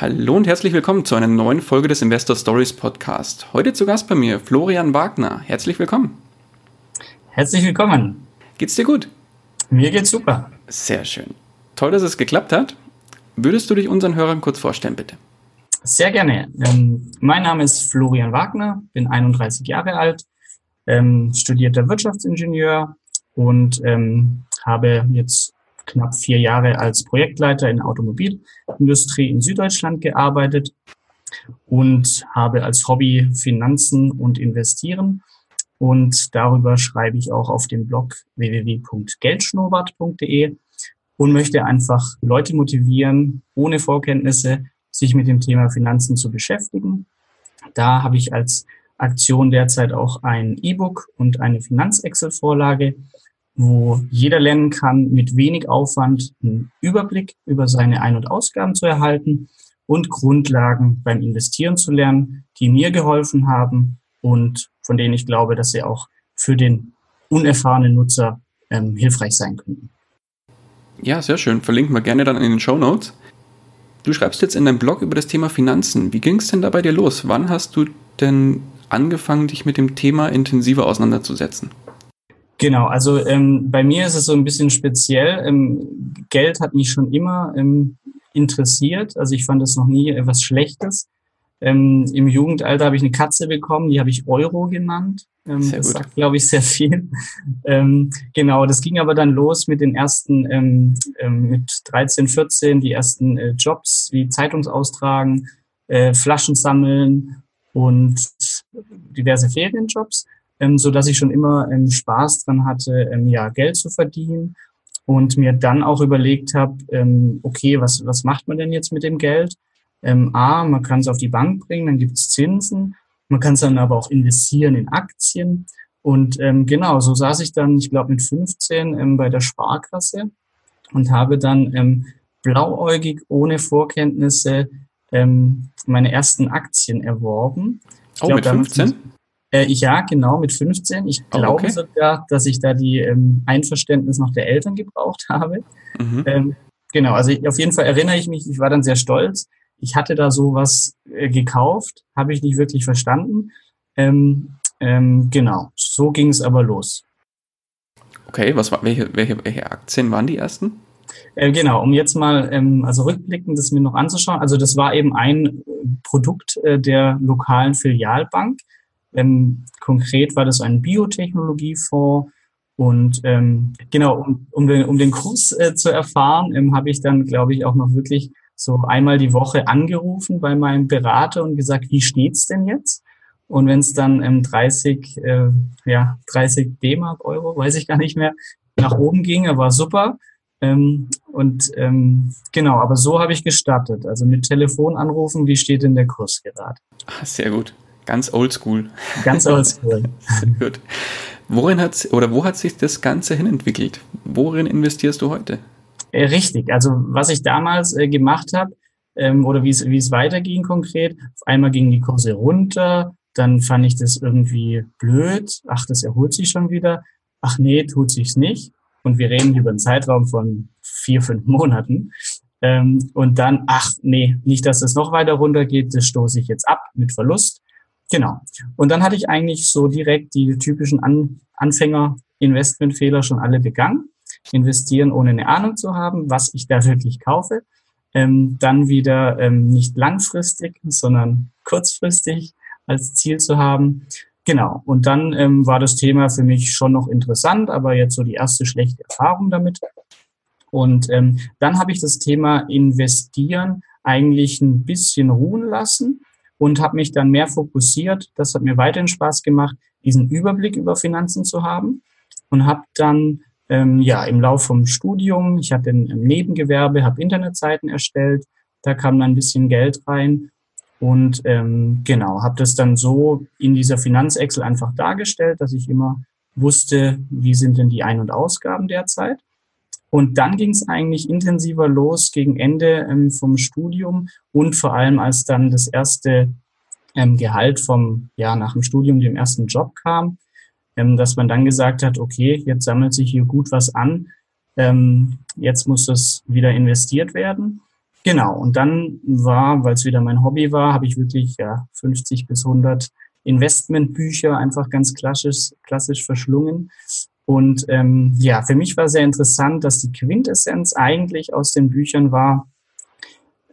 Hallo und herzlich willkommen zu einer neuen Folge des Investor Stories Podcast. Heute zu Gast bei mir Florian Wagner. Herzlich willkommen. Herzlich willkommen. Geht's dir gut? Mir geht's super. Sehr schön. Toll, dass es geklappt hat. Würdest du dich unseren Hörern kurz vorstellen, bitte? Sehr gerne. Ähm, mein Name ist Florian Wagner, bin 31 Jahre alt, ähm, studierter Wirtschaftsingenieur und ähm, habe jetzt knapp vier Jahre als Projektleiter in der Automobilindustrie in Süddeutschland gearbeitet und habe als Hobby Finanzen und Investieren. Und darüber schreibe ich auch auf dem Blog www.geldschnurrbart.de und möchte einfach Leute motivieren, ohne Vorkenntnisse sich mit dem Thema Finanzen zu beschäftigen. Da habe ich als Aktion derzeit auch ein E-Book und eine Finanz-Excel-Vorlage, wo jeder lernen kann, mit wenig Aufwand einen Überblick über seine Ein- und Ausgaben zu erhalten und Grundlagen beim Investieren zu lernen, die mir geholfen haben und von denen ich glaube, dass sie auch für den unerfahrenen Nutzer ähm, hilfreich sein könnten. Ja, sehr schön. Verlinken wir gerne dann in den Show Notes. Du schreibst jetzt in deinem Blog über das Thema Finanzen. Wie ging es denn da bei dir los? Wann hast du denn angefangen, dich mit dem Thema intensiver auseinanderzusetzen? Genau, also ähm, bei mir ist es so ein bisschen speziell. Ähm, Geld hat mich schon immer ähm, interessiert. Also ich fand es noch nie etwas Schlechtes. Ähm, Im Jugendalter habe ich eine Katze bekommen, die habe ich Euro genannt. Ähm, sehr das gut. sagt, glaube ich, sehr viel. ähm, genau, das ging aber dann los mit den ersten, ähm, ähm, mit 13, 14, die ersten äh, Jobs wie Zeitungsaustragen, äh, Flaschen sammeln und diverse Ferienjobs ähm, so dass ich schon immer ähm, Spaß dran hatte, ähm, ja Geld zu verdienen und mir dann auch überlegt habe, ähm, okay, was was macht man denn jetzt mit dem Geld? Ähm, A, man kann es auf die Bank bringen, dann gibt es Zinsen, man kann es dann aber auch investieren in Aktien und ähm, genau, so saß ich dann, ich glaube mit 15 ähm, bei der Sparkasse und habe dann ähm, blauäugig ohne Vorkenntnisse ähm, meine ersten Aktien erworben. Ich oh, glaub, mit 15? Äh, ja, genau, mit 15. Ich glaube oh, okay. sogar, dass ich da die ähm, Einverständnis noch der Eltern gebraucht habe. Mhm. Ähm, genau, also ich, auf jeden Fall erinnere ich mich, ich war dann sehr stolz. Ich hatte da sowas äh, gekauft, habe ich nicht wirklich verstanden. Ähm, ähm, genau, so ging es aber los. Okay, was war, welche, welche, welche Aktien waren die ersten? Äh, genau, um jetzt mal ähm, also rückblickend das mir noch anzuschauen. Also das war eben ein äh, Produkt äh, der lokalen Filialbank. Ähm, konkret war das ein Biotechnologiefonds. Und ähm, genau, um, um, den, um den Kurs äh, zu erfahren, ähm, habe ich dann, glaube ich, auch noch wirklich so einmal die Woche angerufen bei meinem Berater und gesagt, wie steht's denn jetzt? Und wenn es dann ähm, 30, äh, ja, 30 D-Mark, Euro, weiß ich gar nicht mehr, nach oben ging, war super. Ähm, und ähm, genau, aber so habe ich gestartet. Also mit Telefon anrufen, wie steht denn der Kurs gerade? Sehr gut. Ganz oldschool. Ganz oldschool. Gut. Worin hat oder wo hat sich das Ganze hin entwickelt? Worin investierst du heute? Äh, richtig. Also was ich damals äh, gemacht habe ähm, oder wie es wie es weiterging konkret. Auf einmal gingen die Kurse runter. Dann fand ich das irgendwie blöd. Ach, das erholt sich schon wieder. Ach nee, tut sich's nicht. Und wir reden über einen Zeitraum von vier, fünf Monaten. Ähm, und dann, ach nee, nicht, dass es noch weiter runtergeht, das stoße ich jetzt ab mit Verlust. Genau. Und dann hatte ich eigentlich so direkt die typischen An Anfänger-Investmentfehler schon alle begangen. Investieren, ohne eine Ahnung zu haben, was ich da wirklich kaufe. Ähm, dann wieder ähm, nicht langfristig, sondern kurzfristig als Ziel zu haben. Genau. Und dann ähm, war das Thema für mich schon noch interessant, aber jetzt so die erste schlechte Erfahrung damit. Und ähm, dann habe ich das Thema Investieren eigentlich ein bisschen ruhen lassen und habe mich dann mehr fokussiert. Das hat mir weiterhin Spaß gemacht, diesen Überblick über Finanzen zu haben und habe dann ähm, ja, im Lauf vom Studium, ich hatte ein Nebengewerbe, habe Internetseiten erstellt, da kam dann ein bisschen Geld rein und ähm, genau, habe das dann so in dieser Finanzexcel einfach dargestellt, dass ich immer wusste, wie sind denn die Ein- und Ausgaben derzeit. Und dann ging es eigentlich intensiver los gegen Ende ähm, vom Studium und vor allem als dann das erste ähm, Gehalt vom, ja, nach dem Studium, dem ersten Job kam, ähm, dass man dann gesagt hat, okay, jetzt sammelt sich hier gut was an, ähm, jetzt muss das wieder investiert werden. Genau, und dann war, weil es wieder mein Hobby war, habe ich wirklich ja, 50 bis 100 Investmentbücher einfach ganz klassisch, klassisch verschlungen. Und ähm, ja, für mich war sehr interessant, dass die Quintessenz eigentlich aus den Büchern war,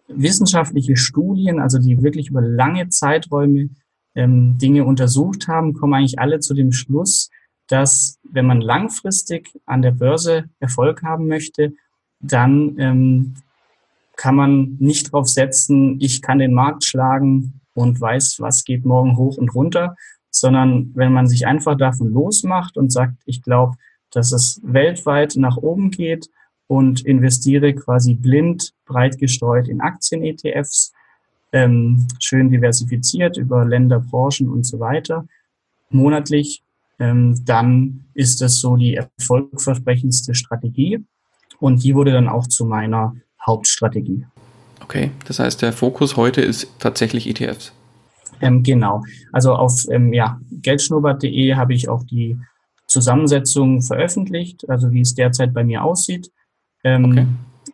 wissenschaftliche Studien, also die wirklich über lange Zeiträume ähm, Dinge untersucht haben, kommen eigentlich alle zu dem Schluss, dass wenn man langfristig an der Börse Erfolg haben möchte, dann ähm, kann man nicht darauf setzen, ich kann den Markt schlagen und weiß, was geht morgen hoch und runter, sondern wenn man sich einfach davon losmacht und sagt, ich glaube, dass es weltweit nach oben geht und investiere quasi blind, breit gestreut in Aktien-ETFs, ähm, schön diversifiziert über Länder, Branchen und so weiter, monatlich, ähm, dann ist das so die erfolgversprechendste Strategie. Und die wurde dann auch zu meiner Hauptstrategie. Okay, das heißt, der Fokus heute ist tatsächlich ETFs. Ähm, genau. Also auf ähm, ja, geldschnurrbart.de habe ich auch die Zusammensetzung veröffentlicht, also wie es derzeit bei mir aussieht. Ähm, okay.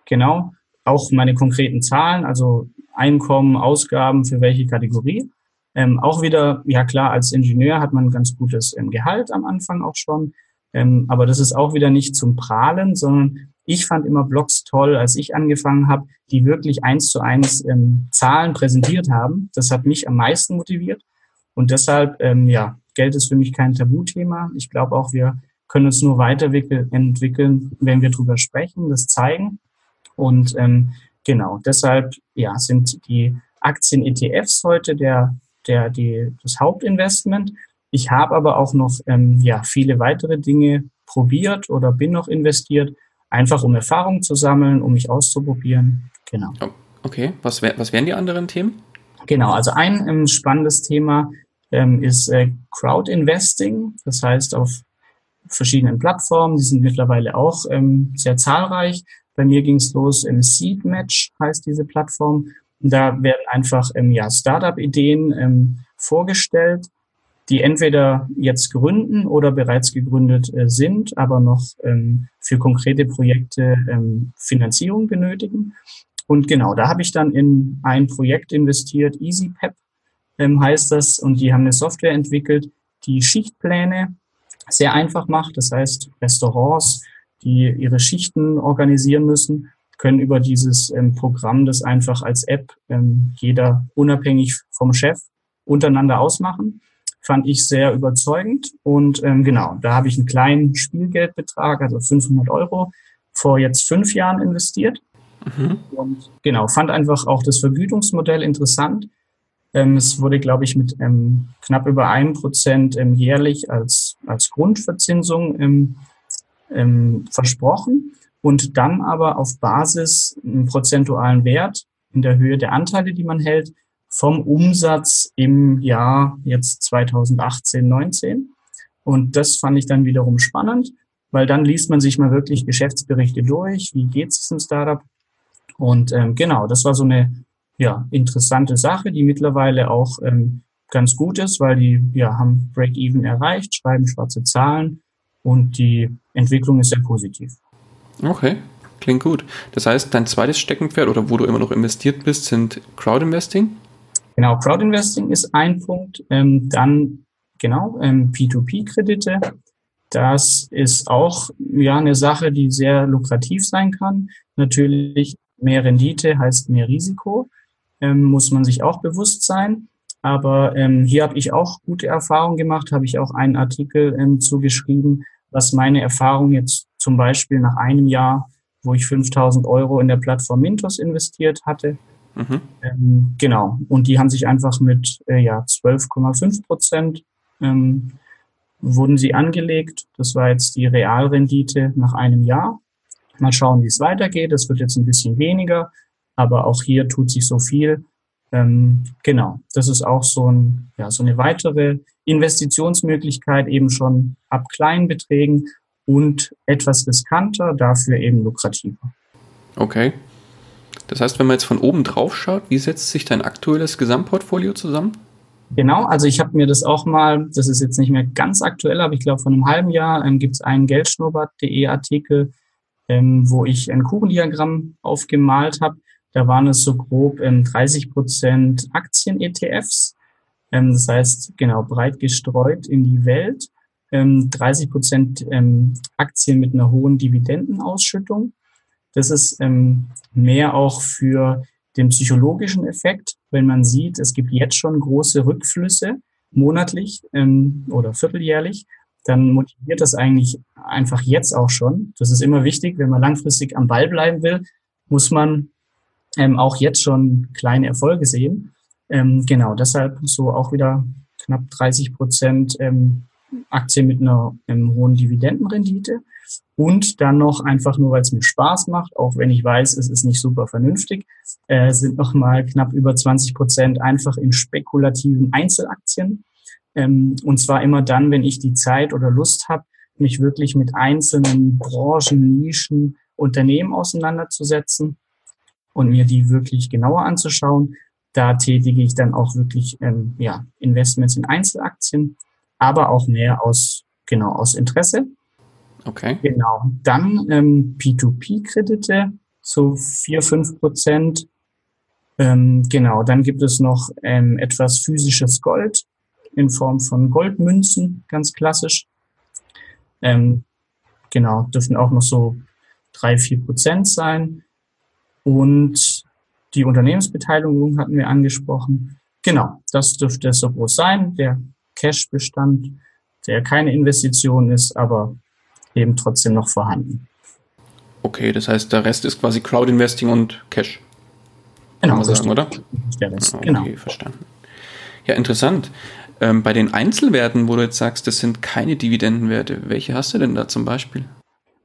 Genau. Auch meine konkreten Zahlen, also Einkommen, Ausgaben für welche Kategorie. Ähm, auch wieder, ja klar, als Ingenieur hat man ein ganz gutes ähm, Gehalt am Anfang auch schon. Ähm, aber das ist auch wieder nicht zum Prahlen, sondern ich fand immer Blogs toll, als ich angefangen habe, die wirklich eins zu eins ähm, Zahlen präsentiert haben. Das hat mich am meisten motiviert. Und deshalb, ähm, ja, Geld ist für mich kein Tabuthema. Ich glaube auch, wir können uns nur weiterentwickeln, wenn wir drüber sprechen, das zeigen. Und ähm, genau, deshalb ja, sind die Aktien-ETFs heute der, der, die, das Hauptinvestment. Ich habe aber auch noch ähm, ja, viele weitere Dinge probiert oder bin noch investiert, einfach um Erfahrung zu sammeln, um mich auszuprobieren. Genau. Oh, okay, was, wär, was wären die anderen Themen? Genau, also ein ähm, spannendes Thema ähm, ist äh, Crowd Investing. Das heißt, auf verschiedenen Plattformen, die sind mittlerweile auch ähm, sehr zahlreich. Bei mir ging es los im Seed Match, heißt diese Plattform. Da werden einfach ähm, ja, Startup-Ideen ähm, vorgestellt, die entweder jetzt gründen oder bereits gegründet äh, sind, aber noch ähm, für konkrete Projekte ähm, Finanzierung benötigen. Und genau, da habe ich dann in ein Projekt investiert, EasyPep ähm, heißt das, und die haben eine Software entwickelt, die Schichtpläne sehr einfach macht. Das heißt, Restaurants, die ihre Schichten organisieren müssen, können über dieses Programm das einfach als App jeder unabhängig vom Chef untereinander ausmachen. Fand ich sehr überzeugend. Und ähm, genau, da habe ich einen kleinen Spielgeldbetrag, also 500 Euro, vor jetzt fünf Jahren investiert. Mhm. Und genau, fand einfach auch das Vergütungsmodell interessant. Ähm, es wurde, glaube ich, mit ähm, knapp über einem Prozent ähm, jährlich als, als Grundverzinsung ähm, ähm, versprochen und dann aber auf Basis einen prozentualen Wert in der Höhe der Anteile, die man hält, vom Umsatz im Jahr jetzt 2018, 19. Und das fand ich dann wiederum spannend, weil dann liest man sich mal wirklich Geschäftsberichte durch, wie geht es diesem Startup. Und ähm, genau, das war so eine ja, interessante Sache, die mittlerweile auch ähm, ganz gut ist, weil die ja, haben Break-Even erreicht, schreiben schwarze Zahlen und die Entwicklung ist sehr positiv. Okay, klingt gut. Das heißt, dein zweites Steckenpferd oder wo du immer noch investiert bist, sind Crowdinvesting? Genau, Crowdinvesting ist ein Punkt. Ähm, dann, genau, ähm, P2P-Kredite. Das ist auch ja eine Sache, die sehr lukrativ sein kann. Natürlich mehr Rendite heißt mehr Risiko ähm, muss man sich auch bewusst sein. Aber ähm, hier habe ich auch gute Erfahrungen gemacht, habe ich auch einen Artikel ähm, zugeschrieben, was meine Erfahrung jetzt zum Beispiel nach einem Jahr, wo ich 5000 Euro in der Plattform Mintos investiert hatte. Mhm. Ähm, genau. Und die haben sich einfach mit äh, ja, 12,5 Prozent ähm, wurden sie angelegt. Das war jetzt die Realrendite nach einem Jahr. Mal schauen, wie es weitergeht. Es wird jetzt ein bisschen weniger, aber auch hier tut sich so viel. Ähm, genau, das ist auch so, ein, ja, so eine weitere Investitionsmöglichkeit, eben schon ab kleinen Beträgen und etwas riskanter, dafür eben lukrativer. Okay. Das heißt, wenn man jetzt von oben drauf schaut, wie setzt sich dein aktuelles Gesamtportfolio zusammen? Genau, also ich habe mir das auch mal, das ist jetzt nicht mehr ganz aktuell, aber ich glaube, vor einem halben Jahr ähm, gibt es einen Geldschnurrbart.de Artikel, ähm, wo ich ein Kuchendiagramm aufgemalt habe. Da waren es so grob ähm, 30 Prozent Aktien-ETFs. Ähm, das heißt, genau, breit gestreut in die Welt. Ähm, 30 Prozent ähm, Aktien mit einer hohen Dividendenausschüttung. Das ist ähm, mehr auch für den psychologischen Effekt, wenn man sieht, es gibt jetzt schon große Rückflüsse monatlich ähm, oder vierteljährlich, dann motiviert das eigentlich einfach jetzt auch schon. Das ist immer wichtig, wenn man langfristig am Ball bleiben will, muss man ähm, auch jetzt schon kleine Erfolge sehen. Ähm, genau, deshalb so auch wieder knapp 30 Prozent ähm, Aktien mit einer ähm, hohen Dividendenrendite und dann noch einfach nur, weil es mir Spaß macht, auch wenn ich weiß, es ist nicht super vernünftig, äh, sind noch mal knapp über 20 Prozent einfach in spekulativen Einzelaktien. Ähm, und zwar immer dann, wenn ich die Zeit oder Lust habe, mich wirklich mit einzelnen Branchen, Nischen, Unternehmen auseinanderzusetzen und mir die wirklich genauer anzuschauen. Da tätige ich dann auch wirklich ähm, ja, Investments in Einzelaktien, aber auch mehr aus, genau, aus Interesse. Okay. Genau. Dann ähm, P2P-Kredite, so vier fünf Prozent. Ähm, genau. Dann gibt es noch ähm, etwas physisches Gold in Form von Goldmünzen, ganz klassisch. Ähm, genau. Dürfen auch noch so drei vier Prozent sein. Und die Unternehmensbeteiligung hatten wir angesprochen. Genau. Das dürfte so groß sein. Der Cash-Bestand, der keine Investition ist, aber eben trotzdem noch vorhanden. Okay, das heißt, der Rest ist quasi Crowd-Investing und Cash. Genau, sagen, oder? Der Rest, okay, genau. verstanden. Ja, interessant. Ähm, bei den Einzelwerten, wo du jetzt sagst, das sind keine Dividendenwerte, welche hast du denn da zum Beispiel?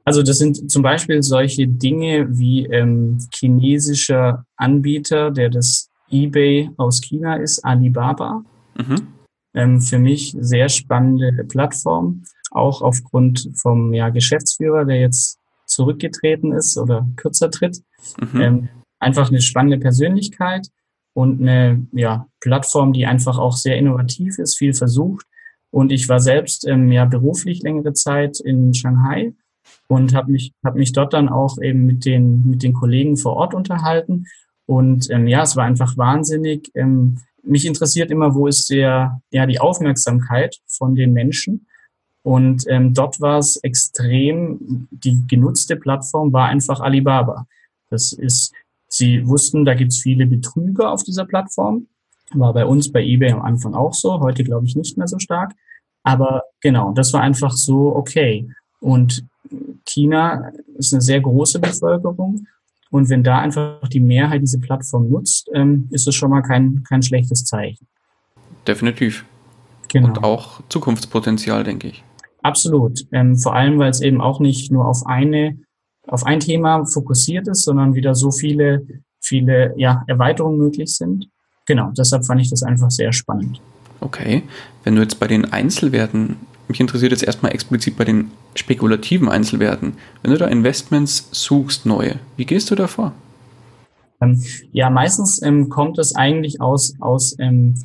Also das sind zum Beispiel solche Dinge wie ähm, chinesischer Anbieter, der das eBay aus China ist, Alibaba. Mhm. Ähm, für mich sehr spannende Plattform auch aufgrund vom ja, Geschäftsführer, der jetzt zurückgetreten ist oder kürzer tritt. Mhm. Ähm, einfach eine spannende Persönlichkeit und eine ja, Plattform, die einfach auch sehr innovativ ist, viel versucht. Und ich war selbst ähm, ja beruflich längere Zeit in Shanghai und habe mich hab mich dort dann auch eben mit den mit den Kollegen vor Ort unterhalten und ähm, ja es war einfach wahnsinnig ähm, mich interessiert immer wo ist der ja die Aufmerksamkeit von den Menschen und ähm, dort war es extrem, die genutzte Plattform war einfach Alibaba. Das ist, sie wussten, da gibt's viele Betrüger auf dieser Plattform. War bei uns bei eBay am Anfang auch so, heute glaube ich nicht mehr so stark. Aber genau, das war einfach so okay. Und China ist eine sehr große Bevölkerung. Und wenn da einfach die Mehrheit diese Plattform nutzt, ähm, ist es schon mal kein, kein schlechtes Zeichen. Definitiv. Genau. Und auch Zukunftspotenzial, denke ich. Absolut. Ähm, vor allem, weil es eben auch nicht nur auf eine, auf ein Thema fokussiert ist, sondern wieder so viele, viele ja, Erweiterungen möglich sind. Genau, deshalb fand ich das einfach sehr spannend. Okay. Wenn du jetzt bei den Einzelwerten, mich interessiert jetzt erstmal explizit bei den spekulativen Einzelwerten, wenn du da Investments suchst, neue, wie gehst du da vor? Ähm, ja, meistens ähm, kommt es eigentlich aus, aus, ähm,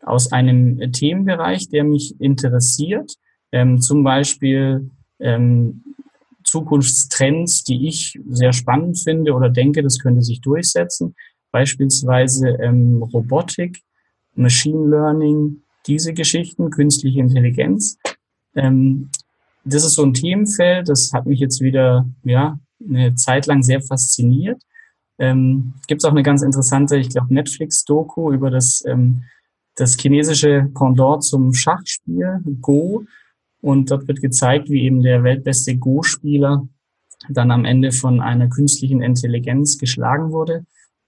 aus einem Themenbereich, der mich interessiert ähm, zum Beispiel ähm, Zukunftstrends, die ich sehr spannend finde oder denke, das könnte sich durchsetzen. Beispielsweise ähm, Robotik, Machine Learning, diese Geschichten, künstliche Intelligenz. Ähm, das ist so ein Themenfeld, das hat mich jetzt wieder ja, eine Zeit lang sehr fasziniert. Ähm, Gibt es auch eine ganz interessante, ich glaube, Netflix-Doku über das, ähm, das chinesische Pendant zum Schachspiel, Go. Und dort wird gezeigt, wie eben der weltbeste Go-Spieler dann am Ende von einer künstlichen Intelligenz geschlagen wurde,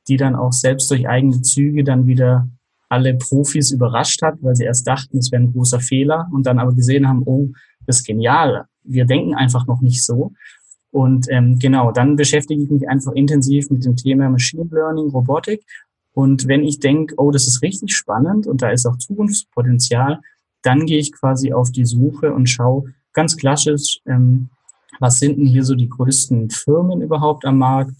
die dann auch selbst durch eigene Züge dann wieder alle Profis überrascht hat, weil sie erst dachten, es wäre ein großer Fehler und dann aber gesehen haben, oh, das ist genial. Wir denken einfach noch nicht so. Und ähm, genau, dann beschäftige ich mich einfach intensiv mit dem Thema Machine Learning, Robotik. Und wenn ich denke, oh, das ist richtig spannend und da ist auch Zukunftspotenzial, dann gehe ich quasi auf die Suche und schaue ganz klassisch, ähm, was sind denn hier so die größten Firmen überhaupt am Markt?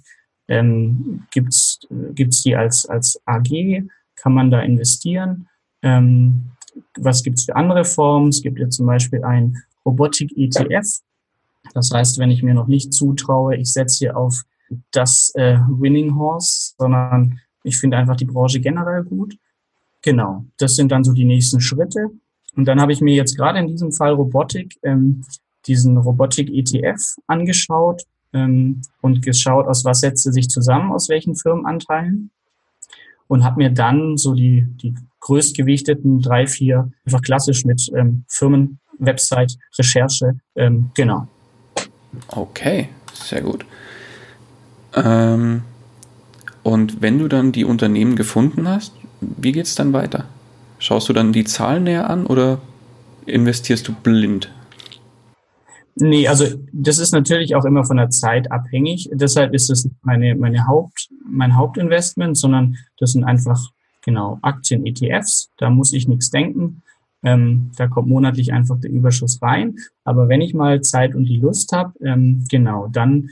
Ähm, gibt's gibt's die als, als AG? Kann man da investieren? Ähm, was gibt's für andere Formen? Es gibt ja zum Beispiel ein Robotik-ETF. Das heißt, wenn ich mir noch nicht zutraue, ich setze hier auf das äh, Winning Horse, sondern ich finde einfach die Branche generell gut. Genau, das sind dann so die nächsten Schritte. Und dann habe ich mir jetzt gerade in diesem Fall Robotik, ähm, diesen Robotik-ETF angeschaut ähm, und geschaut, aus was setzt sich zusammen, aus welchen Firmenanteilen. Und habe mir dann so die, die größtgewichteten drei, vier, einfach klassisch mit ähm, Firmen, Website, Recherche, ähm, genau. Okay, sehr gut. Ähm, und wenn du dann die Unternehmen gefunden hast, wie geht es dann weiter? Schaust du dann die Zahlen näher an oder investierst du blind? Nee, also das ist natürlich auch immer von der Zeit abhängig. Deshalb ist es meine, meine Haupt, mein Hauptinvestment, sondern das sind einfach genau Aktien, ETFs. Da muss ich nichts denken. Ähm, da kommt monatlich einfach der Überschuss rein. Aber wenn ich mal Zeit und die Lust habe, ähm, genau, dann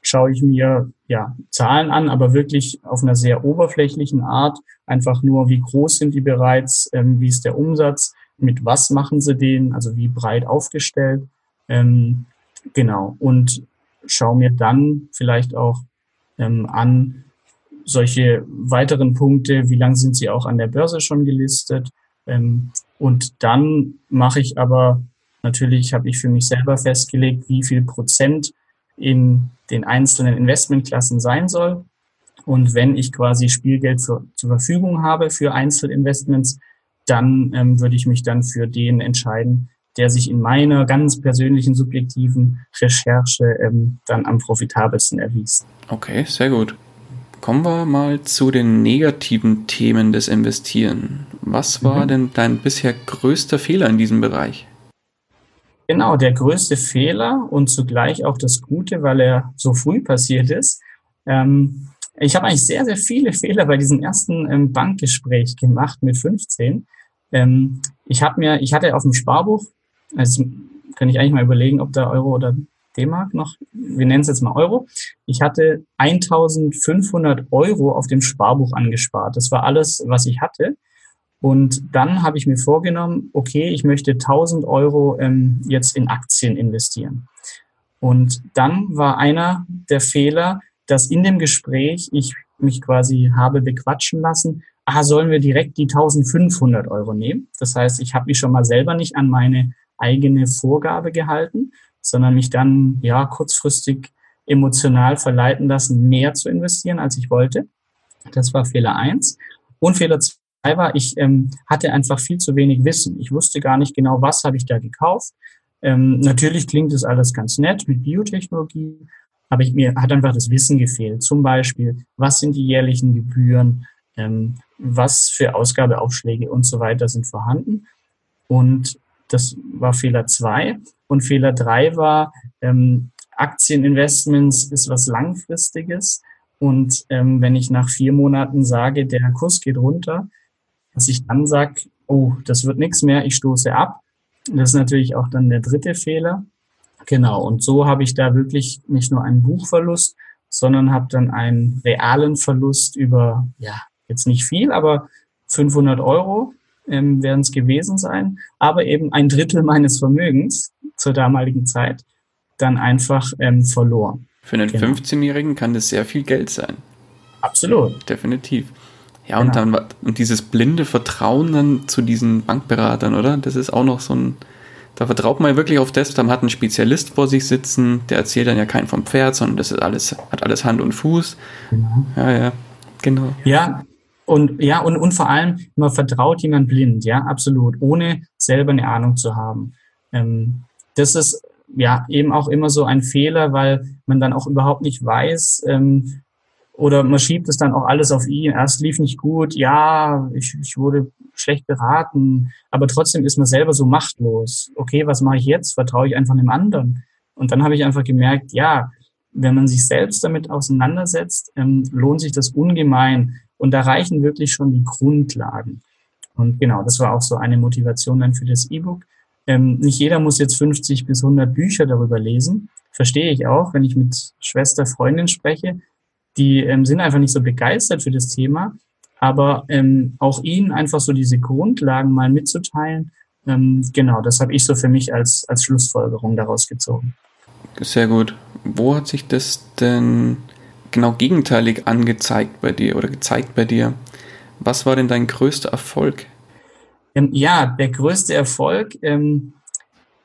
schaue ich mir ja Zahlen an, aber wirklich auf einer sehr oberflächlichen Art. Einfach nur, wie groß sind die bereits, ähm, wie ist der Umsatz, mit was machen sie den, also wie breit aufgestellt. Ähm, genau. Und schaue mir dann vielleicht auch ähm, an solche weiteren Punkte, wie lange sind sie auch an der Börse schon gelistet. Ähm, und dann mache ich aber natürlich, habe ich für mich selber festgelegt, wie viel Prozent in den einzelnen Investmentklassen sein soll. Und wenn ich quasi Spielgeld für, zur Verfügung habe für Einzelinvestments, dann ähm, würde ich mich dann für den entscheiden, der sich in meiner ganz persönlichen, subjektiven Recherche ähm, dann am profitabelsten erwies. Okay, sehr gut. Kommen wir mal zu den negativen Themen des Investieren. Was war mhm. denn dein bisher größter Fehler in diesem Bereich? Genau, der größte Fehler und zugleich auch das Gute, weil er so früh passiert ist. Ähm, ich habe eigentlich sehr, sehr viele Fehler bei diesem ersten ähm, Bankgespräch gemacht mit 15. Ähm, ich habe mir, ich hatte auf dem Sparbuch, also kann ich eigentlich mal überlegen, ob da Euro oder D-Mark noch, wir nennen es jetzt mal Euro. Ich hatte 1500 Euro auf dem Sparbuch angespart. Das war alles, was ich hatte. Und dann habe ich mir vorgenommen, okay, ich möchte 1000 Euro ähm, jetzt in Aktien investieren. Und dann war einer der Fehler, dass in dem Gespräch ich mich quasi habe bequatschen lassen, ah, sollen wir direkt die 1500 Euro nehmen? Das heißt, ich habe mich schon mal selber nicht an meine eigene Vorgabe gehalten, sondern mich dann ja kurzfristig emotional verleiten lassen, mehr zu investieren, als ich wollte. Das war Fehler eins. Und Fehler war, ich ähm, hatte einfach viel zu wenig Wissen. Ich wusste gar nicht genau, was habe ich da gekauft. Ähm, natürlich klingt das alles ganz nett mit Biotechnologie, aber ich, mir hat einfach das Wissen gefehlt. Zum Beispiel, was sind die jährlichen Gebühren, ähm, was für Ausgabeaufschläge und so weiter sind vorhanden. Und das war Fehler zwei. Und Fehler drei war, ähm, Aktieninvestments ist was Langfristiges. Und ähm, wenn ich nach vier Monaten sage, der Kurs geht runter, dass ich dann sage, oh, das wird nichts mehr, ich stoße ab. Das ist natürlich auch dann der dritte Fehler. Genau, und so habe ich da wirklich nicht nur einen Buchverlust, sondern habe dann einen realen Verlust über, ja, jetzt nicht viel, aber 500 Euro ähm, werden es gewesen sein, aber eben ein Drittel meines Vermögens zur damaligen Zeit dann einfach ähm, verloren. Für einen genau. 15-Jährigen kann das sehr viel Geld sein. Absolut. Definitiv. Ja, genau. und dann und dieses blinde Vertrauen dann zu diesen Bankberatern, oder? Das ist auch noch so ein. Da vertraut man ja wirklich auf das, dann hat einen Spezialist vor sich sitzen, der erzählt dann ja kein vom Pferd, sondern das ist alles, hat alles Hand und Fuß. Genau. Ja, ja, genau. Ja, und ja, und, und vor allem, man vertraut jemand blind, ja, absolut, ohne selber eine Ahnung zu haben. Ähm, das ist ja eben auch immer so ein Fehler, weil man dann auch überhaupt nicht weiß, ähm, oder man schiebt es dann auch alles auf ihn. Erst lief nicht gut, ja, ich, ich wurde schlecht beraten, aber trotzdem ist man selber so machtlos. Okay, was mache ich jetzt? Vertraue ich einfach einem anderen? Und dann habe ich einfach gemerkt, ja, wenn man sich selbst damit auseinandersetzt, ähm, lohnt sich das ungemein. Und da reichen wirklich schon die Grundlagen. Und genau, das war auch so eine Motivation dann für das E-Book. Ähm, nicht jeder muss jetzt 50 bis 100 Bücher darüber lesen. Verstehe ich auch, wenn ich mit Schwester, Freundin spreche. Die ähm, sind einfach nicht so begeistert für das Thema. Aber ähm, auch ihnen einfach so diese Grundlagen mal mitzuteilen, ähm, genau, das habe ich so für mich als, als Schlussfolgerung daraus gezogen. Sehr gut. Wo hat sich das denn genau gegenteilig angezeigt bei dir oder gezeigt bei dir? Was war denn dein größter Erfolg? Ähm, ja, der größte Erfolg, ähm,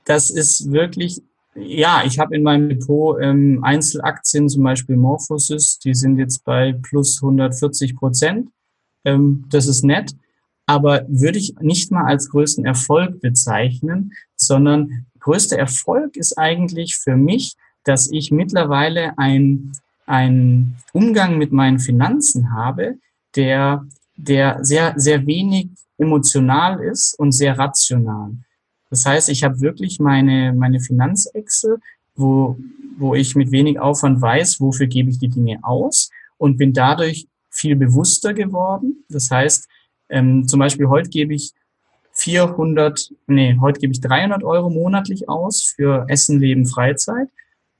das ist wirklich, ja, ich habe in meinem Depot ähm, Einzelaktien, zum Beispiel Morphosis, die sind jetzt bei plus 140 Prozent. Das ist nett, aber würde ich nicht mal als größten Erfolg bezeichnen, sondern größter Erfolg ist eigentlich für mich, dass ich mittlerweile ein, ein Umgang mit meinen Finanzen habe, der, der sehr, sehr wenig emotional ist und sehr rational. Das heißt, ich habe wirklich meine, meine Finanzexel, wo, wo ich mit wenig Aufwand weiß, wofür gebe ich die Dinge aus und bin dadurch viel bewusster geworden. Das heißt, ähm, zum Beispiel heute gebe ich 400, nee, heute gebe ich 300 Euro monatlich aus für Essen, Leben, Freizeit.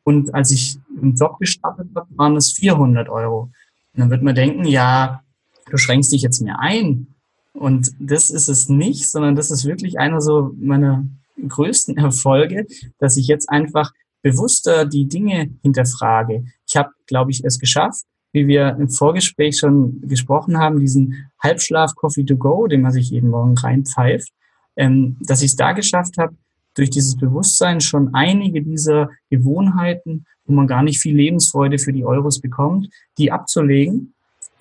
Und als ich einen Job gestartet habe, waren es 400 Euro. Und dann wird man denken, ja, du schränkst dich jetzt mehr ein. Und das ist es nicht, sondern das ist wirklich einer so meiner größten Erfolge, dass ich jetzt einfach bewusster die Dinge hinterfrage. Ich habe, glaube ich, es geschafft, wie wir im Vorgespräch schon gesprochen haben, diesen Halbschlaf Coffee to go, den man sich jeden Morgen reinpfeift, ähm, dass ich es da geschafft habe, durch dieses Bewusstsein schon einige dieser Gewohnheiten, wo man gar nicht viel Lebensfreude für die Euros bekommt, die abzulegen.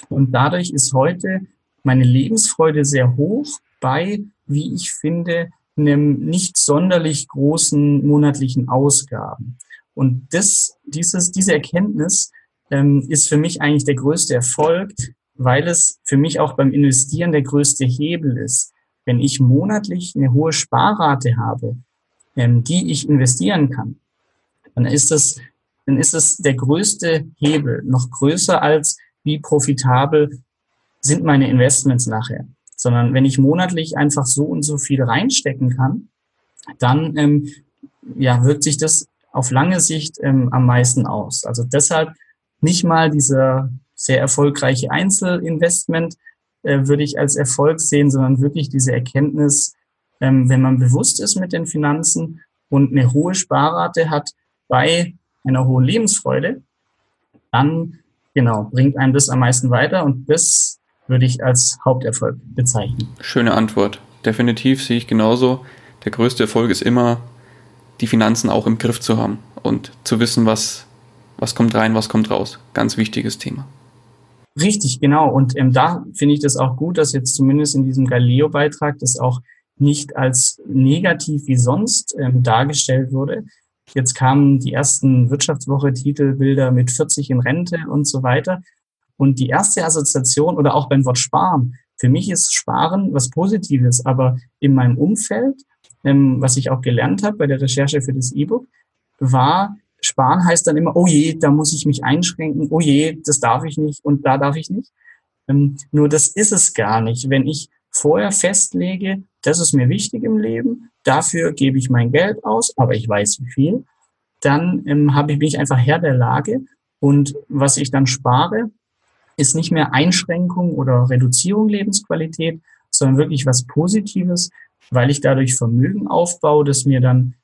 Und dadurch ist heute meine Lebensfreude sehr hoch bei, wie ich finde, einem nicht sonderlich großen monatlichen Ausgaben. Und das, dieses, diese Erkenntnis ähm, ist für mich eigentlich der größte Erfolg, weil es für mich auch beim Investieren der größte Hebel ist. Wenn ich monatlich eine hohe Sparrate habe, ähm, die ich investieren kann, dann ist das, dann ist es der größte Hebel, noch größer als wie profitabel sind meine Investments nachher. Sondern wenn ich monatlich einfach so und so viel reinstecken kann, dann ähm, ja, wirkt sich das auf lange Sicht ähm, am meisten aus. Also deshalb nicht mal dieser sehr erfolgreiche Einzelinvestment äh, würde ich als Erfolg sehen, sondern wirklich diese Erkenntnis, ähm, wenn man bewusst ist mit den Finanzen und eine hohe Sparrate hat bei einer hohen Lebensfreude, dann genau bringt einem das am meisten weiter und das würde ich als Haupterfolg bezeichnen. Schöne Antwort. Definitiv sehe ich genauso. Der größte Erfolg ist immer, die Finanzen auch im Griff zu haben und zu wissen, was was kommt rein, was kommt raus. Ganz wichtiges Thema. Richtig, genau. Und ähm, da finde ich das auch gut, dass jetzt zumindest in diesem Galileo-Beitrag das auch nicht als negativ wie sonst ähm, dargestellt wurde. Jetzt kamen die ersten Wirtschaftswoche-Titelbilder mit 40 in Rente und so weiter. Und die erste Assoziation oder auch beim Wort Sparen, für mich ist Sparen was Positives, aber in meinem Umfeld, ähm, was ich auch gelernt habe bei der Recherche für das E-Book, war Sparen heißt dann immer, oh je, da muss ich mich einschränken, oh je, das darf ich nicht und da darf ich nicht. Ähm, nur das ist es gar nicht. Wenn ich vorher festlege, das ist mir wichtig im Leben, dafür gebe ich mein Geld aus, aber ich weiß wie viel, dann ähm, habe ich, bin ich einfach Herr der Lage. Und was ich dann spare, ist nicht mehr Einschränkung oder Reduzierung Lebensqualität, sondern wirklich was Positives, weil ich dadurch Vermögen aufbaue, das mir dann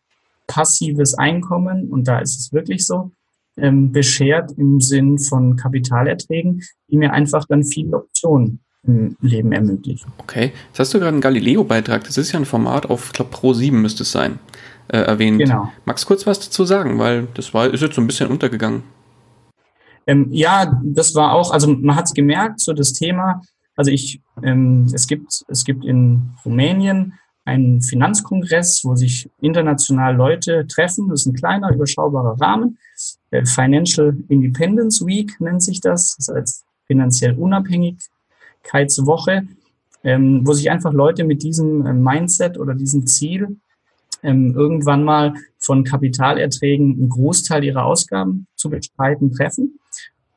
passives Einkommen, und da ist es wirklich so, ähm, beschert im Sinn von Kapitalerträgen, die mir einfach dann viele Optionen Leben ermöglichen. Okay, jetzt hast du gerade einen Galileo-Beitrag, das ist ja ein Format auf, ich glaube, Pro 7 müsste es sein, äh, erwähnt. Genau. Magst du kurz was dazu sagen, weil das war, ist jetzt so ein bisschen untergegangen. Ähm, ja, das war auch, also man hat es gemerkt, so das Thema, also ich, ähm, es gibt, es gibt in Rumänien einen Finanzkongress, wo sich international Leute treffen. Das ist ein kleiner, überschaubarer Rahmen. Financial Independence Week nennt sich das. Das heißt finanziell Unabhängigkeitswoche, ähm, wo sich einfach Leute mit diesem äh, Mindset oder diesem Ziel ähm, irgendwann mal von Kapitalerträgen einen Großteil ihrer Ausgaben zu bestreiten treffen.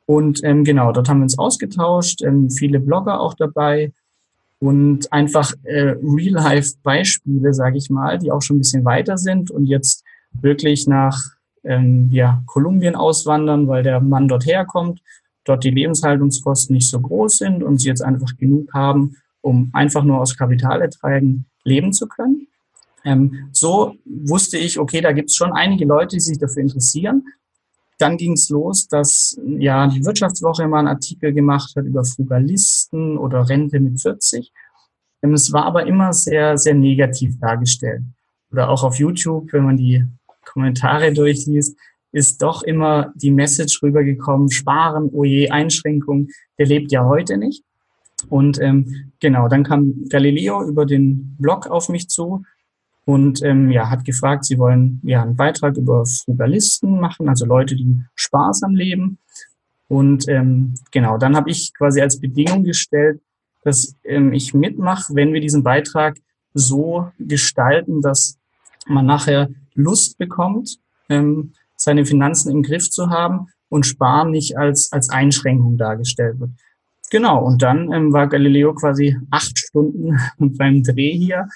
Und ähm, genau, dort haben wir uns ausgetauscht, ähm, viele Blogger auch dabei und einfach äh, Real-Life-Beispiele, sage ich mal, die auch schon ein bisschen weiter sind und jetzt wirklich nach ähm, ja, Kolumbien auswandern, weil der Mann dort herkommt, dort die Lebenshaltungskosten nicht so groß sind und sie jetzt einfach genug haben, um einfach nur aus Kapitalerträgen leben zu können. Ähm, so wusste ich, okay, da gibt es schon einige Leute, die sich dafür interessieren. Dann ging es los, dass ja die Wirtschaftswoche mal einen Artikel gemacht hat über Frugalisten oder Rente mit 40. Ähm, es war aber immer sehr, sehr negativ dargestellt. Oder auch auf YouTube, wenn man die Kommentare durchliest, ist doch immer die Message rübergekommen, sparen, oje, Einschränkung, der lebt ja heute nicht. Und ähm, genau, dann kam Galileo über den Blog auf mich zu und ähm, ja, hat gefragt, sie wollen ja einen Beitrag über Frugalisten machen, also Leute, die Spaß am Leben. Und ähm, genau, dann habe ich quasi als Bedingung gestellt, dass ähm, ich mitmache, wenn wir diesen Beitrag so gestalten, dass man nachher Lust bekommt, ähm, seine Finanzen im Griff zu haben und Sparen nicht als, als Einschränkung dargestellt wird. Genau, und dann ähm, war Galileo quasi acht Stunden beim Dreh hier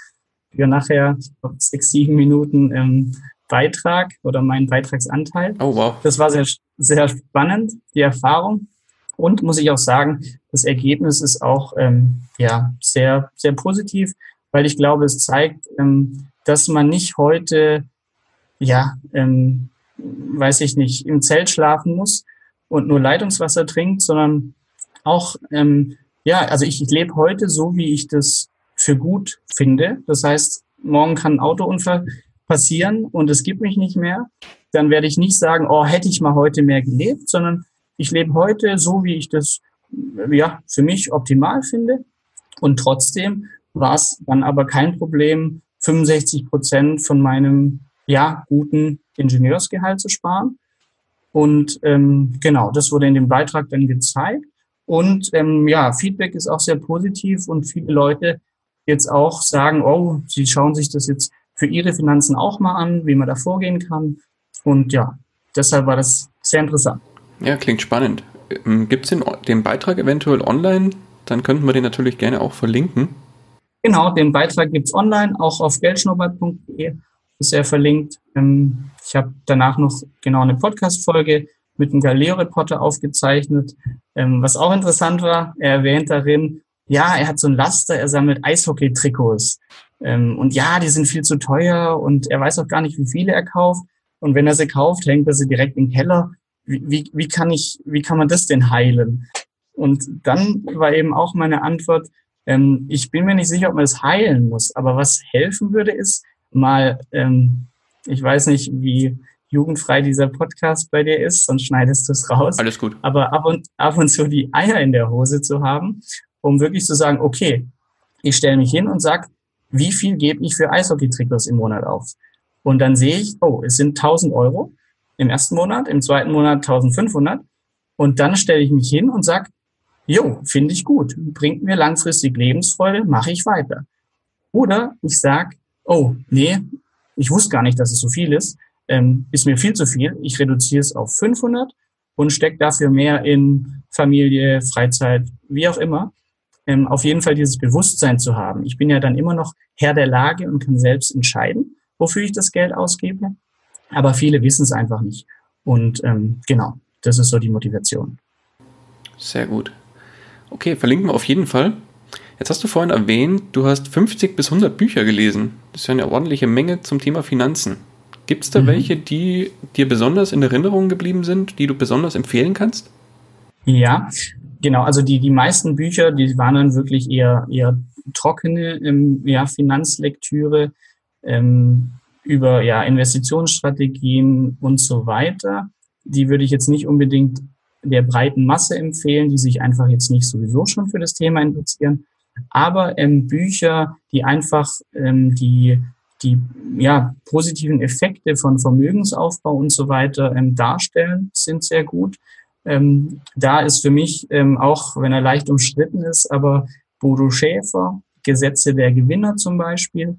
für nachher sechs, sieben Minuten ähm, Beitrag oder meinen Beitragsanteil. Oh wow. Das war sehr, sehr spannend, die Erfahrung. Und muss ich auch sagen, das Ergebnis ist auch ähm, ja, sehr, sehr positiv, weil ich glaube, es zeigt, ähm, dass man nicht heute, ja, ähm, weiß ich nicht, im Zelt schlafen muss und nur Leitungswasser trinkt, sondern auch, ähm, ja, also ich, ich lebe heute so, wie ich das für gut finde. Das heißt, morgen kann ein Autounfall passieren und es gibt mich nicht mehr. Dann werde ich nicht sagen, oh, hätte ich mal heute mehr gelebt, sondern ich lebe heute so, wie ich das ja, für mich optimal finde. Und trotzdem war es dann aber kein Problem, 65 Prozent von meinem ja, guten Ingenieursgehalt zu sparen. Und ähm, genau, das wurde in dem Beitrag dann gezeigt. Und ähm, ja, Feedback ist auch sehr positiv und viele Leute jetzt auch sagen, oh, sie schauen sich das jetzt für ihre Finanzen auch mal an, wie man da vorgehen kann. Und ja, deshalb war das sehr interessant. Ja, klingt spannend. Ähm, Gibt es den, den Beitrag eventuell online? Dann könnten wir den natürlich gerne auch verlinken. Genau, den Beitrag gibt es online, auch auf geldschnurrbart.de er verlinkt. Ähm, ich habe danach noch genau eine Podcast-Folge mit einem Galileo-Reporter aufgezeichnet. Ähm, was auch interessant war, er erwähnt darin, ja, er hat so ein Laster, er sammelt Eishockey-Trikots. Ähm, und ja, die sind viel zu teuer und er weiß auch gar nicht, wie viele er kauft. Und wenn er sie kauft, hängt er sie direkt im Keller. Wie, wie, wie kann ich, wie kann man das denn heilen? Und dann war eben auch meine Antwort, ich bin mir nicht sicher, ob man das heilen muss, aber was helfen würde, ist mal, ähm, ich weiß nicht, wie jugendfrei dieser Podcast bei dir ist, sonst schneidest du es raus. Alles gut. Aber ab und, ab und zu die Eier in der Hose zu haben, um wirklich zu sagen, okay, ich stelle mich hin und sag, wie viel gebe ich für Eishockey-Trikots im Monat auf? Und dann sehe ich, oh, es sind 1000 Euro im ersten Monat, im zweiten Monat 1500. Und dann stelle ich mich hin und sag, jo, finde ich gut, bringt mir langfristig Lebensfreude, mache ich weiter. Oder ich sag, oh, nee, ich wusste gar nicht, dass es so viel ist, ähm, ist mir viel zu viel. Ich reduziere es auf 500 und stecke dafür mehr in Familie, Freizeit, wie auch immer. Ähm, auf jeden Fall dieses Bewusstsein zu haben. Ich bin ja dann immer noch Herr der Lage und kann selbst entscheiden, wofür ich das Geld ausgebe. Aber viele wissen es einfach nicht. Und ähm, genau, das ist so die Motivation. Sehr gut. Okay, verlinken wir auf jeden Fall. Jetzt hast du vorhin erwähnt, du hast 50 bis 100 Bücher gelesen. Das ist ja eine ordentliche Menge zum Thema Finanzen. Gibt es da mhm. welche, die dir besonders in Erinnerung geblieben sind, die du besonders empfehlen kannst? Ja, genau. Also die, die meisten Bücher, die waren dann wirklich eher, eher trockene ähm, ja, Finanzlektüre ähm, über ja, Investitionsstrategien und so weiter. Die würde ich jetzt nicht unbedingt der breiten Masse empfehlen, die sich einfach jetzt nicht sowieso schon für das Thema interessieren. Aber ähm, Bücher, die einfach ähm, die, die ja, positiven Effekte von Vermögensaufbau und so weiter ähm, darstellen, sind sehr gut. Ähm, da ist für mich, ähm, auch wenn er leicht umstritten ist, aber Bodo Schäfer, Gesetze der Gewinner zum Beispiel,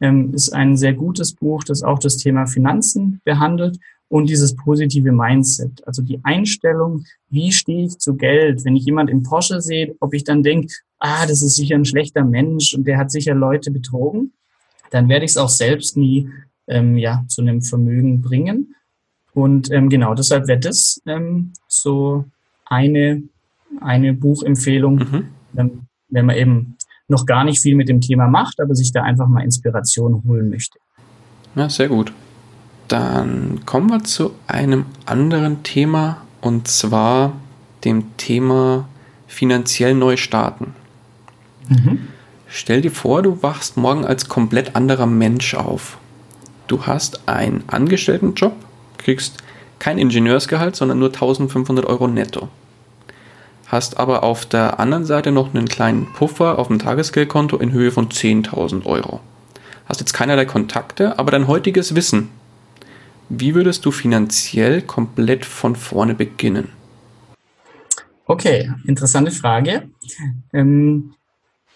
ähm, ist ein sehr gutes Buch, das auch das Thema Finanzen behandelt und dieses positive Mindset, also die Einstellung, wie stehe ich zu Geld, wenn ich jemand im Porsche sehe, ob ich dann denke, ah, das ist sicher ein schlechter Mensch und der hat sicher Leute betrogen, dann werde ich es auch selbst nie ähm, ja, zu einem Vermögen bringen. Und ähm, genau, deshalb wäre das ähm, so eine, eine Buchempfehlung, mhm. ähm, wenn man eben noch gar nicht viel mit dem Thema macht, aber sich da einfach mal Inspiration holen möchte. Ja, sehr gut. Dann kommen wir zu einem anderen Thema und zwar dem Thema finanziell neu starten. Mhm. Stell dir vor, du wachst morgen als komplett anderer Mensch auf. Du hast einen Angestelltenjob, kriegst kein Ingenieursgehalt, sondern nur 1500 Euro netto. Hast aber auf der anderen Seite noch einen kleinen Puffer auf dem Tagesgeldkonto in Höhe von 10.000 Euro. Hast jetzt keinerlei Kontakte, aber dein heutiges Wissen. Wie würdest du finanziell komplett von vorne beginnen? Okay, interessante Frage. Ähm,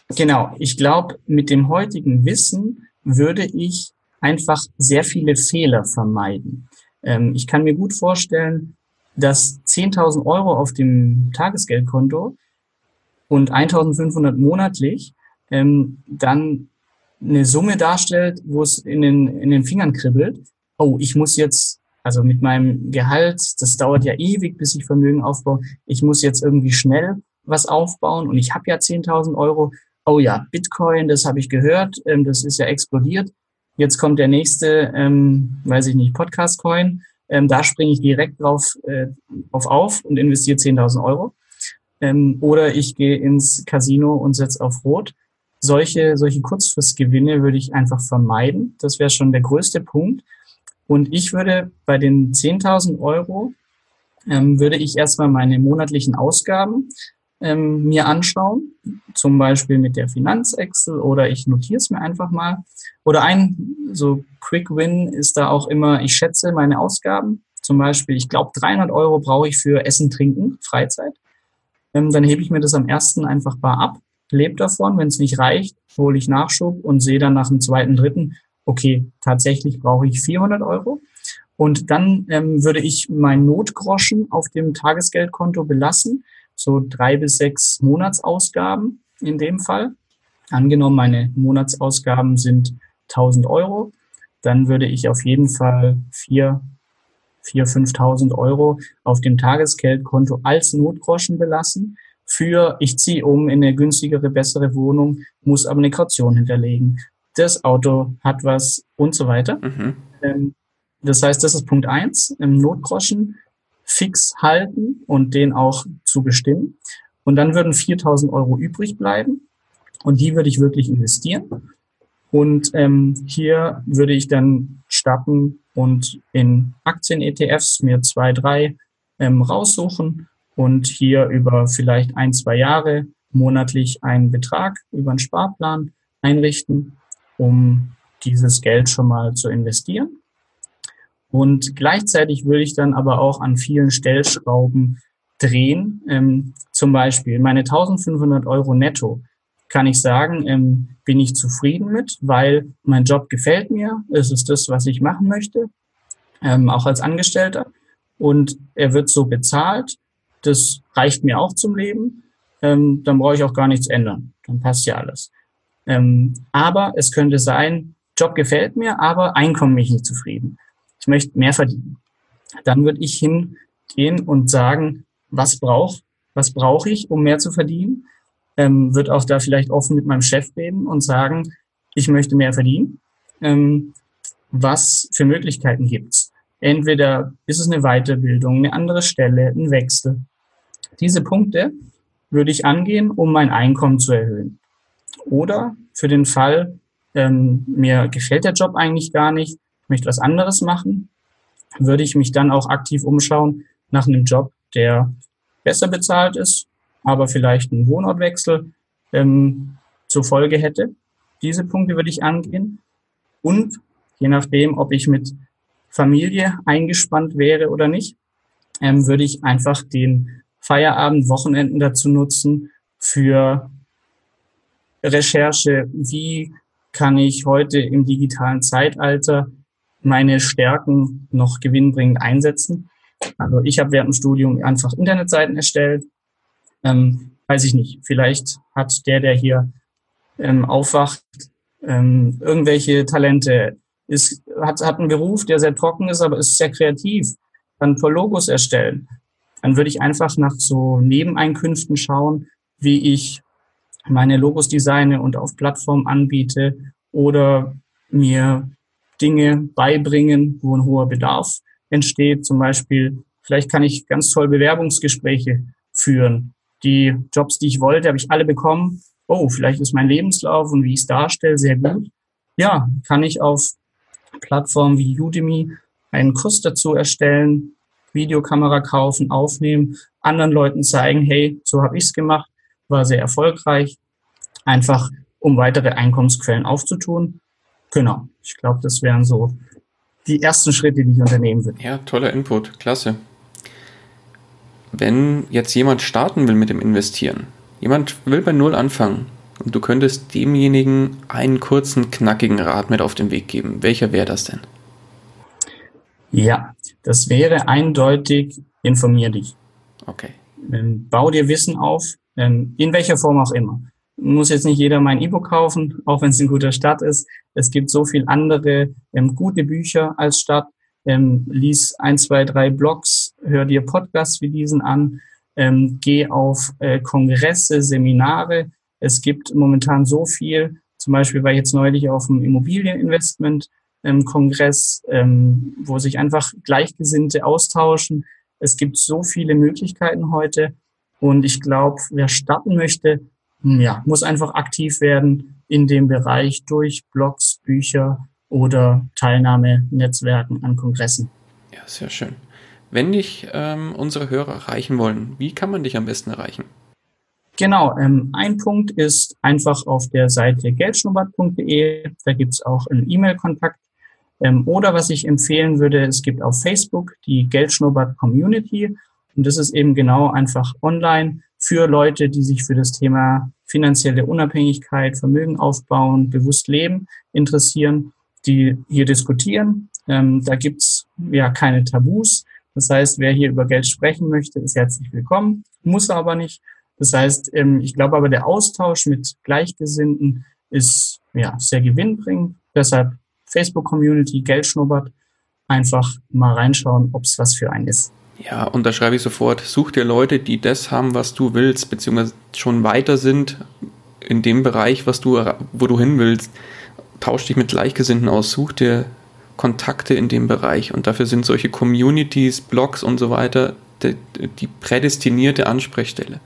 Genau, ich glaube, mit dem heutigen Wissen würde ich einfach sehr viele Fehler vermeiden. Ähm, ich kann mir gut vorstellen, dass 10.000 Euro auf dem Tagesgeldkonto und 1.500 monatlich ähm, dann eine Summe darstellt, wo es in den, in den Fingern kribbelt. Oh, ich muss jetzt, also mit meinem Gehalt, das dauert ja ewig, bis ich Vermögen aufbaue, ich muss jetzt irgendwie schnell was aufbauen und ich habe ja 10.000 Euro oh ja, Bitcoin, das habe ich gehört, ähm, das ist ja explodiert. Jetzt kommt der nächste, ähm, weiß ich nicht, Podcast-Coin. Ähm, da springe ich direkt drauf, äh, drauf auf und investiere 10.000 Euro. Ähm, oder ich gehe ins Casino und setze auf Rot. Solche, solche Kurzfristgewinne würde ich einfach vermeiden. Das wäre schon der größte Punkt. Und ich würde bei den 10.000 Euro, ähm, würde ich erstmal meine monatlichen Ausgaben ähm, mir anschauen, zum Beispiel mit der Finanzexcel oder ich notiere es mir einfach mal. Oder ein so Quick Win ist da auch immer, ich schätze meine Ausgaben. Zum Beispiel, ich glaube, 300 Euro brauche ich für Essen, Trinken, Freizeit. Ähm, dann hebe ich mir das am ersten einfach bar ab, lebe davon. Wenn es nicht reicht, hole ich Nachschub und sehe dann nach dem zweiten, dritten, okay, tatsächlich brauche ich 400 Euro. Und dann ähm, würde ich mein Notgroschen auf dem Tagesgeldkonto belassen so drei bis sechs Monatsausgaben in dem Fall. Angenommen, meine Monatsausgaben sind 1000 Euro, dann würde ich auf jeden Fall vier, vier, 5.000 Euro auf dem Tagesgeldkonto als Notgroschen belassen. Für ich ziehe um in eine günstigere, bessere Wohnung, muss aber eine Kaution hinterlegen. Das Auto hat was und so weiter. Mhm. Ähm, das heißt, das ist Punkt eins im Notgroschen fix halten und den auch zu bestimmen. Und dann würden 4000 Euro übrig bleiben und die würde ich wirklich investieren. Und ähm, hier würde ich dann starten und in Aktien-ETFs mir zwei, drei ähm, raussuchen und hier über vielleicht ein, zwei Jahre monatlich einen Betrag über einen Sparplan einrichten, um dieses Geld schon mal zu investieren. Und gleichzeitig würde ich dann aber auch an vielen Stellschrauben drehen. Ähm, zum Beispiel meine 1500 Euro netto kann ich sagen, ähm, bin ich zufrieden mit, weil mein Job gefällt mir. Es ist das, was ich machen möchte, ähm, auch als Angestellter. Und er wird so bezahlt. Das reicht mir auch zum Leben. Ähm, dann brauche ich auch gar nichts ändern. Dann passt ja alles. Ähm, aber es könnte sein, Job gefällt mir, aber Einkommen mich nicht zufrieden ich möchte mehr verdienen. Dann würde ich hingehen und sagen, was brauche was brauche ich, um mehr zu verdienen? Ähm, wird auch da vielleicht offen mit meinem Chef reden und sagen, ich möchte mehr verdienen. Ähm, was für Möglichkeiten gibt's? Entweder ist es eine Weiterbildung, eine andere Stelle, ein Wechsel. Diese Punkte würde ich angehen, um mein Einkommen zu erhöhen. Oder für den Fall, ähm, mir gefällt der Job eigentlich gar nicht, möchte was anderes machen, würde ich mich dann auch aktiv umschauen nach einem Job, der besser bezahlt ist, aber vielleicht einen Wohnortwechsel ähm, zur Folge hätte. Diese Punkte würde ich angehen. Und je nachdem, ob ich mit Familie eingespannt wäre oder nicht, ähm, würde ich einfach den Feierabend, Wochenenden dazu nutzen für Recherche. Wie kann ich heute im digitalen Zeitalter meine Stärken noch gewinnbringend einsetzen? Also ich habe während dem Studium einfach Internetseiten erstellt. Ähm, weiß ich nicht. Vielleicht hat der, der hier ähm, aufwacht, ähm, irgendwelche Talente, ist, hat, hat einen Beruf, der sehr trocken ist, aber ist sehr kreativ, kann toll Logos erstellen. Dann würde ich einfach nach so Nebeneinkünften schauen, wie ich meine Logos designe und auf Plattformen anbiete oder mir Dinge beibringen, wo ein hoher Bedarf entsteht. Zum Beispiel, vielleicht kann ich ganz toll Bewerbungsgespräche führen. Die Jobs, die ich wollte, habe ich alle bekommen. Oh, vielleicht ist mein Lebenslauf und wie ich es darstelle sehr gut. Ja, kann ich auf Plattformen wie Udemy einen Kurs dazu erstellen, Videokamera kaufen, aufnehmen, anderen Leuten zeigen, hey, so habe ich es gemacht, war sehr erfolgreich, einfach um weitere Einkommensquellen aufzutun. Genau, ich glaube, das wären so die ersten Schritte, die ich unternehmen würde. Ja, toller Input, klasse. Wenn jetzt jemand starten will mit dem Investieren, jemand will bei Null anfangen und du könntest demjenigen einen kurzen, knackigen Rat mit auf den Weg geben, welcher wäre das denn? Ja, das wäre eindeutig, informier dich. Okay. Bau dir Wissen auf, in welcher Form auch immer. Muss jetzt nicht jeder mein E-Book kaufen, auch wenn es in guter Stadt ist. Es gibt so viel andere ähm, gute Bücher als Stadt. Ähm, lies ein, zwei, drei Blogs, hör dir Podcasts wie diesen an, ähm, geh auf äh, Kongresse, Seminare. Es gibt momentan so viel. Zum Beispiel war ich jetzt neulich auf dem Immobilieninvestment ähm, Kongress, ähm, wo sich einfach Gleichgesinnte austauschen. Es gibt so viele Möglichkeiten heute. Und ich glaube, wer starten möchte, hm, ja, muss einfach aktiv werden in dem Bereich durch Blogs, Bücher oder Teilnahme, Netzwerken an Kongressen. Ja, sehr schön. Wenn dich ähm, unsere Hörer erreichen wollen, wie kann man dich am besten erreichen? Genau, ähm, ein Punkt ist einfach auf der Seite geldschnuppert.de. Da gibt es auch einen E-Mail-Kontakt. Ähm, oder was ich empfehlen würde, es gibt auf Facebook die Geldschnuppert Community. Und das ist eben genau einfach online für Leute, die sich für das Thema finanzielle Unabhängigkeit, Vermögen aufbauen, bewusst leben interessieren, die hier diskutieren. Ähm, da gibt's ja keine Tabus. Das heißt, wer hier über Geld sprechen möchte, ist herzlich willkommen, muss aber nicht. Das heißt, ähm, ich glaube aber, der Austausch mit Gleichgesinnten ist ja sehr gewinnbringend. Deshalb Facebook-Community, Geld schnuppert, einfach mal reinschauen, ob es was für einen ist. Ja, und da schreibe ich sofort, such dir Leute, die das haben, was du willst, beziehungsweise schon weiter sind in dem Bereich, was du, wo du hin willst. Tausch dich mit Gleichgesinnten aus, such dir Kontakte in dem Bereich. Und dafür sind solche Communities, Blogs und so weiter die, die prädestinierte Ansprechstelle.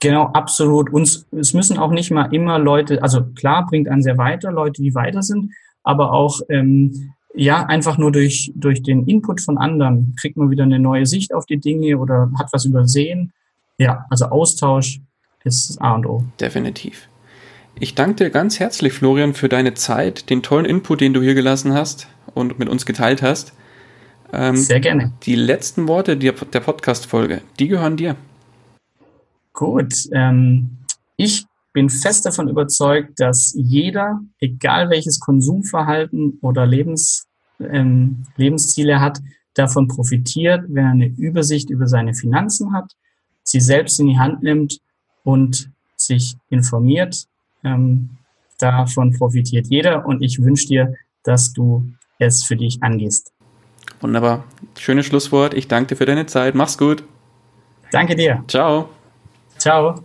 Genau, absolut. Und es müssen auch nicht mal immer Leute, also klar bringt einen sehr weiter, Leute, die weiter sind, aber auch ähm, ja, einfach nur durch, durch den Input von anderen kriegt man wieder eine neue Sicht auf die Dinge oder hat was übersehen. Ja, also Austausch ist das A und O. Definitiv. Ich danke dir ganz herzlich, Florian, für deine Zeit, den tollen Input, den du hier gelassen hast und mit uns geteilt hast. Ähm, Sehr gerne. Die letzten Worte der, der Podcast-Folge, die gehören dir. Gut. Ähm, ich bin fest davon überzeugt, dass jeder, egal welches Konsumverhalten oder Lebens, ähm, Lebensziele hat, davon profitiert, wenn er eine Übersicht über seine Finanzen hat, sie selbst in die Hand nimmt und sich informiert. Ähm, davon profitiert jeder und ich wünsche dir, dass du es für dich angehst. Wunderbar. Schönes Schlusswort. Ich danke dir für deine Zeit. Mach's gut. Danke dir. Ciao. Ciao.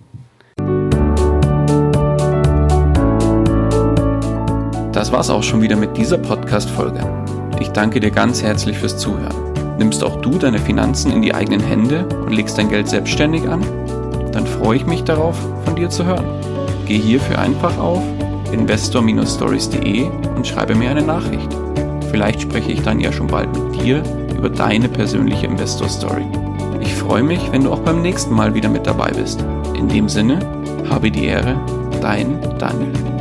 Das war's auch schon wieder mit dieser Podcast-Folge. Ich danke dir ganz herzlich fürs Zuhören. Nimmst auch du deine Finanzen in die eigenen Hände und legst dein Geld selbstständig an? Dann freue ich mich darauf, von dir zu hören. Geh hierfür einfach auf investor-stories.de und schreibe mir eine Nachricht. Vielleicht spreche ich dann ja schon bald mit dir über deine persönliche Investor Story. Ich freue mich, wenn du auch beim nächsten Mal wieder mit dabei bist. In dem Sinne, Habe die Ehre, dein Daniel.